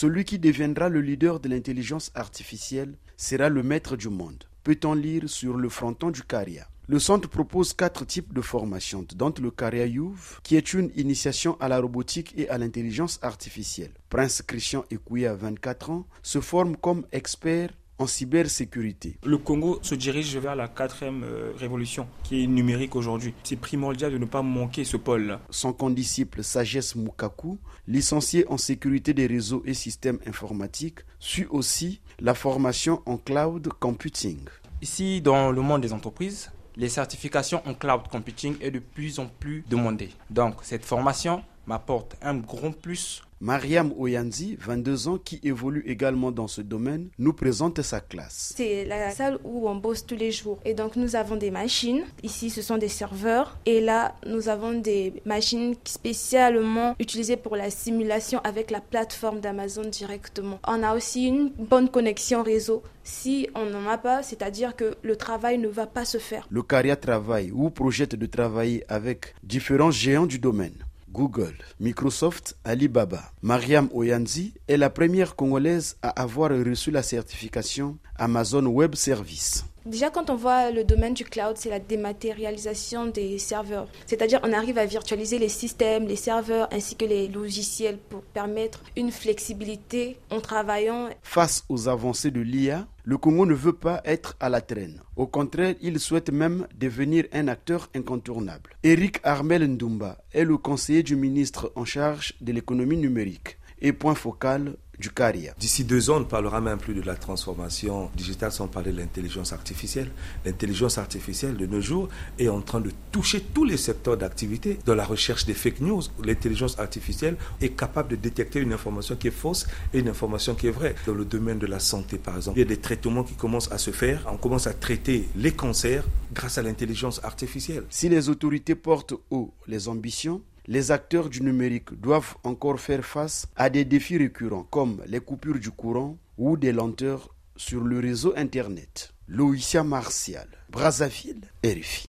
celui qui deviendra le leader de l'intelligence artificielle sera le maître du monde. Peut-on lire sur le fronton du Caria? Le centre propose quatre types de formations, dont le Caria Youth, qui est une initiation à la robotique et à l'intelligence artificielle. Prince Christian Ekouya, 24 ans, se forme comme expert en cybersécurité. Le Congo se dirige vers la quatrième euh, révolution qui est numérique aujourd'hui. C'est primordial de ne pas manquer ce pôle-là. Son condisciple Sagesse Mukaku, licencié en sécurité des réseaux et systèmes informatiques, suit aussi la formation en cloud computing. Ici, dans le monde des entreprises, les certifications en cloud computing est de plus en plus demandée. Donc, cette formation m'apporte un grand plus Mariam Oyanzi, 22 ans, qui évolue également dans ce domaine, nous présente sa classe. C'est la salle où on bosse tous les jours. Et donc nous avons des machines. Ici, ce sont des serveurs. Et là, nous avons des machines spécialement utilisées pour la simulation avec la plateforme d'Amazon directement. On a aussi une bonne connexion réseau. Si on n'en a pas, c'est-à-dire que le travail ne va pas se faire. Le Caria travaille ou projette de travailler avec différents géants du domaine. Google, Microsoft, Alibaba. Mariam Oyanzi est la première Congolaise à avoir reçu la certification Amazon Web Service. Déjà, quand on voit le domaine du cloud, c'est la dématérialisation des serveurs. C'est-à-dire, on arrive à virtualiser les systèmes, les serveurs ainsi que les logiciels pour permettre une flexibilité en travaillant. Face aux avancées de l'IA, le Congo ne veut pas être à la traîne. Au contraire, il souhaite même devenir un acteur incontournable. Eric Armel Ndumba est le conseiller du ministre en charge de l'économie numérique et point focal du CARIA. D'ici deux ans, on ne parlera même plus de la transformation digitale sans parler de l'intelligence artificielle. L'intelligence artificielle de nos jours est en train de toucher tous les secteurs d'activité. Dans la recherche des fake news, l'intelligence artificielle est capable de détecter une information qui est fausse et une information qui est vraie. Dans le domaine de la santé, par exemple, il y a des traitements qui commencent à se faire. On commence à traiter les cancers grâce à l'intelligence artificielle. Si les autorités portent haut les ambitions, les acteurs du numérique doivent encore faire face à des défis récurrents comme les coupures du courant ou des lenteurs sur le réseau Internet. Loïcia Martial, Brazzaville, RFI.